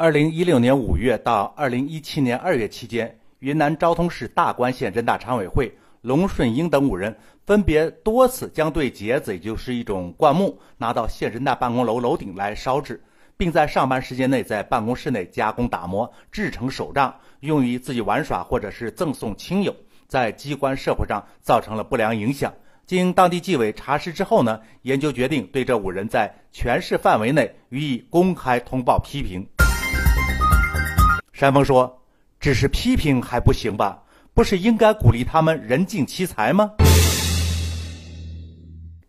二零一六年五月到二零一七年二月期间，云南昭通市大关县人大常委会龙顺英等五人分别多次将对秸子，也就是一种灌木，拿到县人大办公楼楼顶来烧制，并在上班时间内在办公室内加工打磨，制成手杖，用于自己玩耍或者是赠送亲友，在机关社会上造成了不良影响。经当地纪委查实之后呢，研究决定对这五人在全市范围内予以公开通报批评。山峰说：“只是批评还不行吧？不是应该鼓励他们人尽其才吗？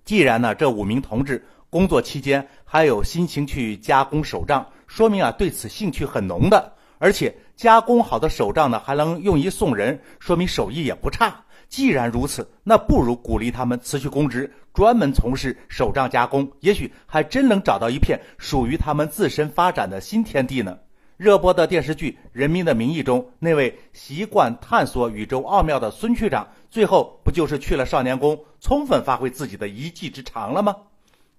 既然呢，这五名同志工作期间还有心情去加工手杖，说明啊对此兴趣很浓的。而且加工好的手杖呢，还能用于送人，说明手艺也不差。既然如此，那不如鼓励他们辞去公职，专门从事手杖加工，也许还真能找到一片属于他们自身发展的新天地呢。”热播的电视剧《人民的名义》中，那位习惯探索宇宙奥妙的孙区长，最后不就是去了少年宫，充分发挥自己的一技之长了吗？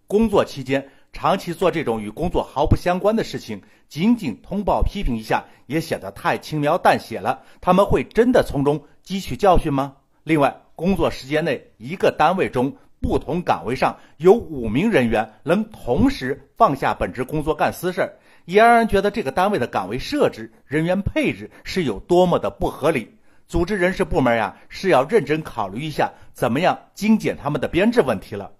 工作期间长期做这种与工作毫不相关的事情，仅仅通报批评一下，也显得太轻描淡写了。他们会真的从中汲取教训吗？另外，工作时间内，一个单位中不同岗位上有五名人员能同时放下本职工作干私事儿。也让人觉得这个单位的岗位设置、人员配置是有多么的不合理。组织人事部门呀，是要认真考虑一下，怎么样精简他们的编制问题了。